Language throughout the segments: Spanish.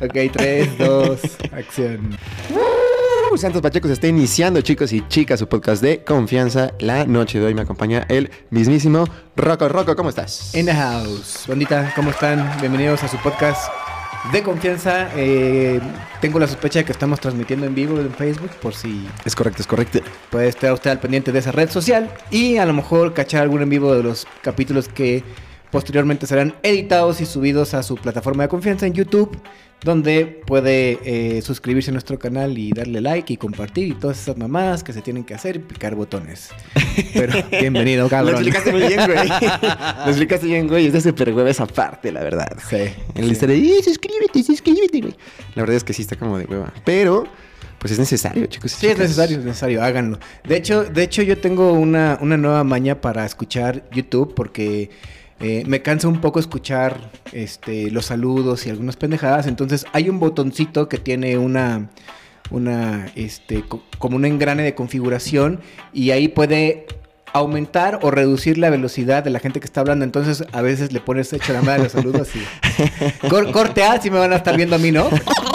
ok, 3, 2, acción. Uh, Santos Pacheco se está iniciando, chicos y chicas, su podcast de confianza. La noche de hoy me acompaña el mismísimo Rocco. Rocco, ¿cómo estás? In the house. Bandita, ¿cómo están? Bienvenidos a su podcast de confianza. Eh, tengo la sospecha de que estamos transmitiendo en vivo en Facebook, por si Es correcto, es correcto. puede estar usted al pendiente de esa red social y a lo mejor cachar algún en vivo de los capítulos que posteriormente serán editados y subidos a su plataforma de confianza en YouTube, donde puede eh, suscribirse a nuestro canal y darle like y compartir y todas esas mamadas que se tienen que hacer y picar botones. Pero bienvenido, Lo cabrón. explicaste muy bien, güey. Lo explicaste bien, güey. Es de super hueva esa parte, la verdad. Sí. El estar de, "Eh, suscríbete, suscríbete, güey. La verdad es que sí está como de hueva. Pero, pues es necesario, chicos. Sí, es necesario, es necesario, háganlo. De hecho, de hecho yo tengo una, una nueva maña para escuchar YouTube porque eh, me cansa un poco escuchar este, los saludos y algunas pendejadas. Entonces hay un botoncito que tiene una, una este, co- como un engrane de configuración y ahí puede aumentar o reducir la velocidad de la gente que está hablando. Entonces a veces le pones hecho la madre los saludos y... Cor- corte A, si me van a estar viendo a mí, ¿no?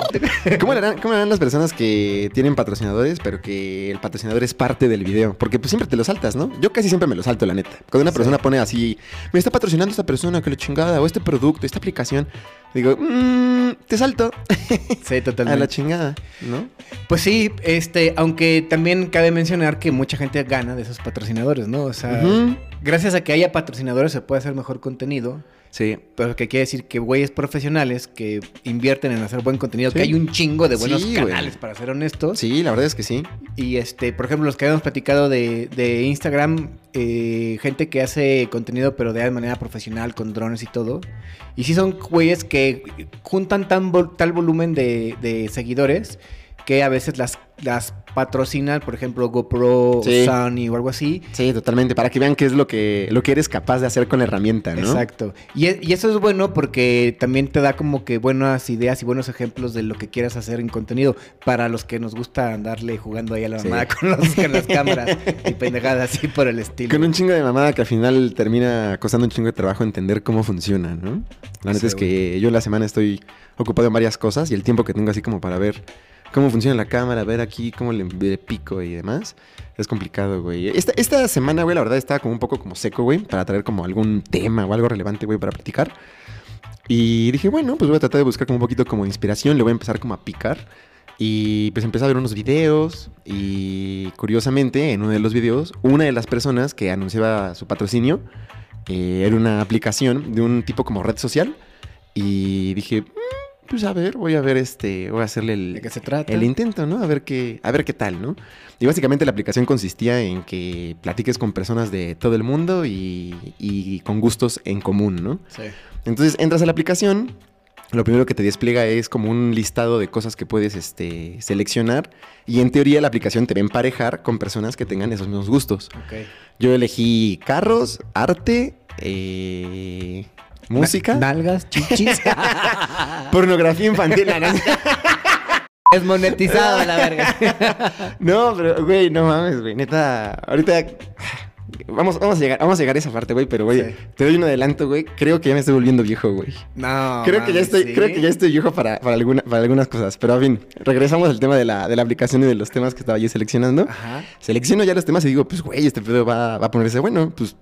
¿Cómo harán, ¿Cómo le harán las personas que tienen patrocinadores, pero que el patrocinador es parte del video? Porque pues siempre te lo saltas, ¿no? Yo casi siempre me lo salto, la neta. Cuando una Sí. persona pone así, me está patrocinando esta persona, que lo chingada, o este producto, esta aplicación, digo, mmm, te salto Sí, a totalmente. la chingada, ¿no? Pues sí, este, aunque también cabe mencionar que mucha gente gana de esos patrocinadores, ¿no? O sea, gracias a que haya patrocinadores se puede hacer mejor contenido, Sí. pero que quiere decir que güeyes profesionales que invierten en hacer buen contenido, que hay un chingo de buenos Sí, güey. canales, para ser honestos. Sí, la verdad es que sí. Y este, por ejemplo, los que habíamos platicado de, de Instagram, eh, gente que hace contenido pero de manera profesional, con drones y todo. Y sí son güeyes que juntan tan vol- tal volumen de, de seguidores que a veces las, las patrocinan, por ejemplo, GoPro, Sí. Sony o algo así. Sí, totalmente. Para que vean qué es lo que, lo que eres capaz de hacer con la herramienta, ¿no? Exacto. Y, e- y eso es bueno porque también te da como que buenas ideas y buenos ejemplos de lo que quieras hacer en contenido para los que nos gusta andarle jugando ahí a la Sí. mamada con, los- con las cámaras y pendejadas así por el estilo. Con un chingo de mamada que al final termina costando un chingo de trabajo entender cómo funciona, ¿no? La neta Sí, es que yo la semana estoy ocupado en varias cosas y el tiempo que tengo así como para ver cómo funciona la cámara, ver aquí cómo le, le pico y demás, es complicado, güey. Esta, esta semana, güey, la verdad estaba como un poco como seco, güey, para traer como algún tema o algo relevante, güey, para platicar. Y dije, bueno, pues voy a tratar de buscar como un poquito como de inspiración, le voy a empezar como a picar. Y pues empecé a ver unos videos y curiosamente en uno de los videos, una de las personas que anunciaba su patrocinio eh, era una aplicación de un tipo como red social. Y dije, "Mm, pues a ver, voy a ver este, voy a hacerle ¿De el, qué se trata? el intento, ¿no? A ver qué, a ver qué tal, ¿no? Y básicamente la aplicación consistía en que platiques con personas de todo el mundo y, y con gustos en común, ¿no? Sí. Entonces entras a la aplicación, lo primero que te despliega es como un listado de cosas que puedes este, seleccionar y en teoría la aplicación te va a emparejar con personas que tengan esos mismos gustos. Ok. Yo elegí carros, arte, eh, música, Na- nalgas, chichis. pornografía infantil. Es monetizado la verga. No, pero güey, no mames, güey, neta, ahorita vamos, vamos a llegar, vamos a llegar a esa parte, güey, pero güey, Sí. te doy un adelanto, güey. Creo que ya me estoy volviendo viejo, güey. No. creo que ya estoy, ¿sí? creo que ya estoy viejo para, para, alguna- para algunas cosas. Pero en fin, regresamos al tema de la, de la aplicación y de los temas que estaba yo seleccionando. Ajá. Selecciono ya los temas y digo, pues güey, este pedo va, va a ponerse bueno, pues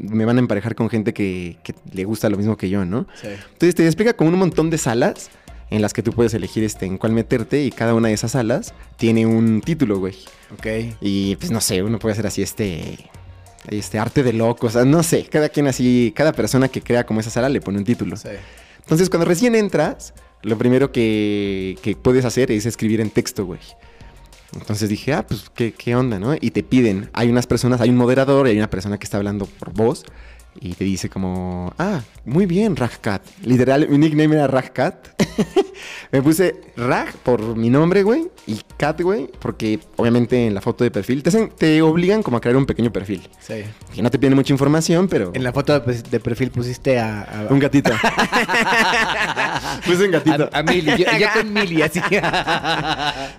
me van a emparejar con gente que, que le gusta lo mismo que yo, ¿no? Sí. Entonces te explica como un montón de salas en las que tú puedes elegir este, en cuál meterte y cada una de esas salas tiene un título, güey. Ok. Y pues no sé, uno puede hacer así este este arte de locos, o sea, no sé, cada quien así, cada persona que crea como esa sala le pone un título. Sí. Entonces, cuando recién entras, lo primero que, que puedes hacer es escribir en texto, güey. Entonces dije, ah, pues, ¿qué, ¿qué onda, no? Y te piden, hay unas personas, hay un moderador y hay una persona que está hablando por voz y te dice como, ah, muy bien, Ragcat. Literal, mi nickname era Ragcat. Me puse Rag por mi nombre, güey, y Cat, güey, porque obviamente en la foto de perfil te, hacen- te obligan como a crear un pequeño perfil. Sí. Que no te piden mucha información, pero... En la foto de, pues, de perfil pusiste a. a- Un gatito. puse un gatito. A, a Mili, yo, yo con Mili, así.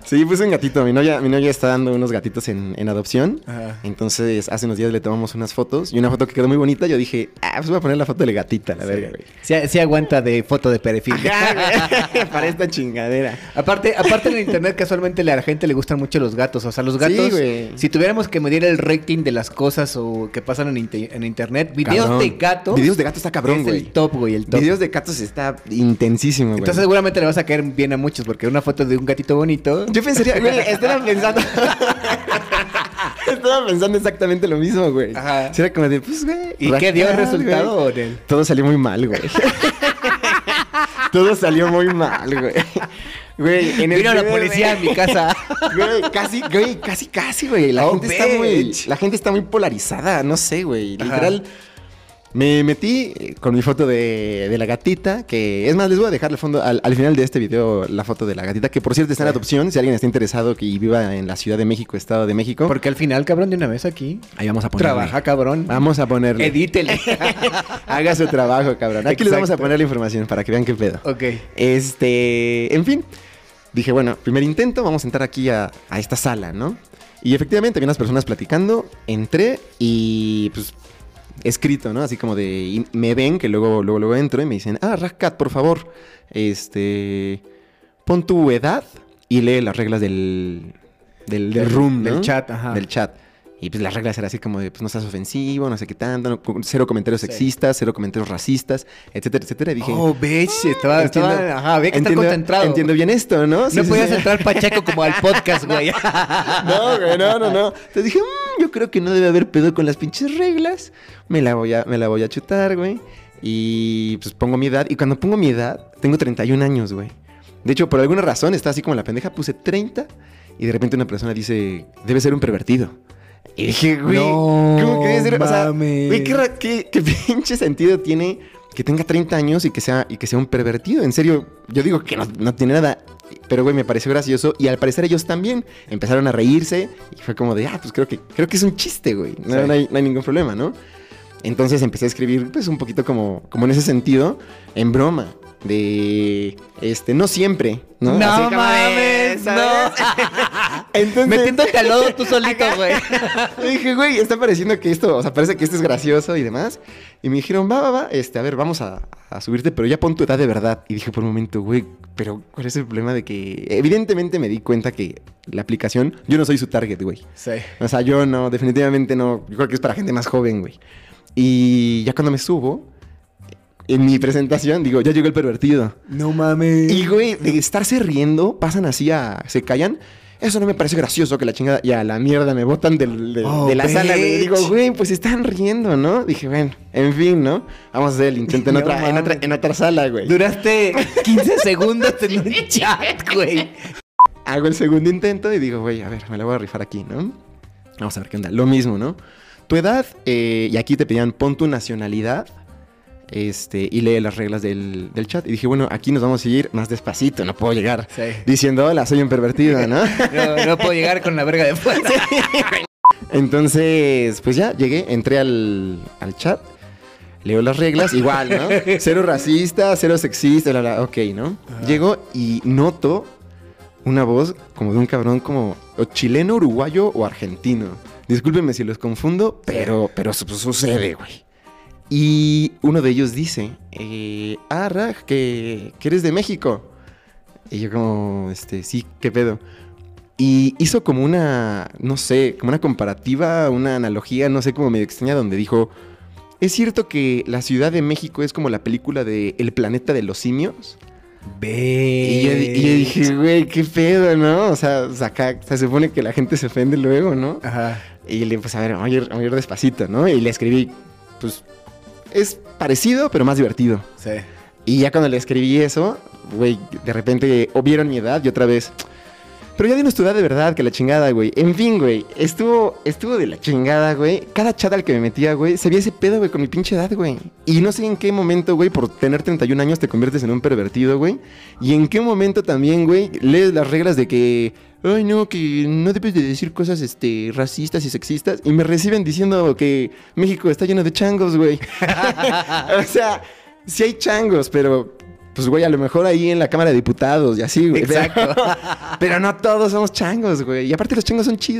Sí, puse un gatito. Mi novia, mi novia está dando unos gatitos en, en adopción. Ajá. Entonces, hace unos días le tomamos unas fotos y una foto que quedó muy bonita. Yo dije, ah, pues voy a poner la foto de la gatita, la verga, güey. Sí, sí aguanta de foto de perfil. Para esta chingadera. Aparte, aparte en internet casualmente a la gente le gustan mucho los gatos. O sea, los Sí, gatos, güey. si tuviéramos que medir el rating de las cosas o que pasan en, inte- en internet, videos Cabrón. de gatos. Videos de gato está cabrón, es güey. el top, güey, el top. Videos de gatos está intensísimo, güey. Entonces seguramente le vas a caer bien a muchos porque una foto de un gatito bonito. Yo pensaría, güey, estaba pensando. Estaba pensando exactamente lo mismo, güey. Ajá. Era como de, pues, güey. ¿Y qué dio el resultado? Orel? Todo salió muy mal, güey. Todo salió muy mal, güey. Güey, en el Vino la policía a güey. mi casa. Güey, casi, güey, casi, casi, güey. La Oh, gente está muy. La gente está muy polarizada, no sé, güey. Ajá. Me metí con mi foto de, de la gatita, que es más, les voy a dejar al fondo, al, al final de este video la foto de la gatita, que por cierto está en adopción, si alguien está interesado que viva en la Ciudad de México, Estado de México, Porque al final, cabrón, de una vez aquí. ahí vamos a ponerle. Trabaja, cabrón. Vamos a ponerle. Edítele. Haga su trabajo, cabrón. Aquí les vamos a poner la información para que vean qué pedo. ok. Este, en fin, dije, bueno, primer intento, vamos a entrar aquí a, a esta sala, ¿no? Y efectivamente había unas personas platicando, entré y pues escrito, ¿no? Así como de, y me ven que luego, luego, luego entro y me dicen, ah, Rascat, por favor, este, pon tu edad y lee las reglas del, del, del Del- room, ¿no? del chat, ajá. Del chat. Y pues las reglas eran así como de, pues no seas ofensivo, no sé qué tanto, no- cero comentarios Sí. sexistas, cero comentarios racistas, etcétera, etcétera. Y dije, oh, bitch. Estaba, Entiendo- estaba, ajá, había que estar entiendo- concentrado. Entiendo bien esto, ¿no? Sí, no sí, podías entrar Pacheco como al podcast, güey. No, güey, no, no, no. Entonces dije, "Mm, yo creo que no debe haber pedo con las pinches reglas. Me la voy a, me la voy a chutar, güey. Y pues pongo mi edad. Y cuando pongo mi edad, tengo 31 años, güey. De hecho, por alguna razón, está así como la pendeja, puse 30. Y de repente una persona dice, debe ser un pervertido. Y dije, güey, No, ¿cómo que ser? O sea, güey, ¿qué, qué, qué pinche sentido tiene que tenga 30 años y que sea, y que sea un pervertido? En serio, yo digo que no, no tiene nada. Pero, güey, me pareció gracioso. Y al parecer ellos también empezaron a reírse. Y fue como de, ah, pues creo que, creo que es un chiste, güey. No, Sí. no hay, no hay ningún problema, ¿no? Entonces empecé a escribir, pues, un poquito como, como en ese sentido, en broma. De, este, no siempre, ¿no? No mames, ¿sabes? Entonces, Metiéndote al lodo tú solito, güey. y dije, güey, está pareciendo que esto, o sea, parece que esto es gracioso y demás. Y me dijeron, va, va, va, este, a ver, vamos a, a subirte, pero ya pon tu edad de verdad. Y dije por un momento, güey, pero ¿cuál es el problema de que... Evidentemente me di cuenta que la aplicación, yo no soy su target, güey. Sí. O sea, yo no, definitivamente no. Yo creo que es para gente más joven, güey. Y ya cuando me subo, en mi presentación, digo, ya llegó el pervertido. No mames. Y, güey, de estarse riendo, pasan así a. se callan. Eso no me parece gracioso que la chingada. Y a la mierda me botan del- de, Oh, de la sala, güey. bitch. Digo, güey, pues están riendo, ¿no? Dije, bueno, en fin, ¿no? Vamos a hacer el intento en, No otra, en, otra, en otra sala, güey. Duraste 15 segundos en un chat, güey. Hago el segundo intento y digo, güey, a ver, me la voy a rifar aquí, ¿no? Vamos a ver qué onda. Lo mismo, ¿no? Tu edad, eh, y aquí te pedían, pon tu nacionalidad. Este, y lee las reglas del, del chat. Y dije, bueno, aquí nos vamos a ir más despacito, no puedo llegar Sí. diciendo, hola, soy un pervertido, ¿no? No, no puedo llegar con la verga de fuera. Entonces, pues ya llegué, entré al, al chat, leo las reglas, igual, ¿no? Cero racista, cero sexista, bla, bla, ok, ¿no? Ajá. Llego y noto una voz como de un cabrón como o chileno, uruguayo o argentino. Discúlpenme si los confundo, pero, pero su- sucede, güey. Y uno de ellos dice, eh, ah, Raj, que, que eres de México. Y yo como, este, sí, ¿qué pedo? Y hizo como una, no sé, como una comparativa, una analogía, no sé, como medio extraña, donde dijo, ¿es cierto que la Ciudad de México es como la película de El planeta de los simios? Ve. Y yo, di- y yo dije, güey, qué pedo, ¿no? O sea, sea, acá se supone que la gente se ofende luego, ¿no? Ajá. Y le pues a ver, vamos a ir, vamos a ir despacito, ¿no? Y le escribí, pues, es parecido, pero más divertido. Sí. Y ya cuando le escribí eso, güey, de repente o vieron mi edad y otra vez. Pero ya dinos tu edad de verdad, que la chingada, güey. En fin, güey, estuvo, estuvo de la chingada, güey. Cada chat al que me metía, güey, se veía ese pedo, güey, con mi pinche edad, güey. Y no sé en qué momento, güey, por tener 31 años te conviertes en un pervertido, güey. Y en qué momento también, güey, lees las reglas de que, ay, no, que no debes de decir cosas, este, racistas y sexistas. Y me reciben diciendo que México está lleno de changos, güey. o sea, sí hay changos, pero pues, güey, a lo mejor ahí en la Cámara de Diputados y así, güey. Exacto. Pero, pero no todos somos changos, güey. Y aparte los changos son chidos.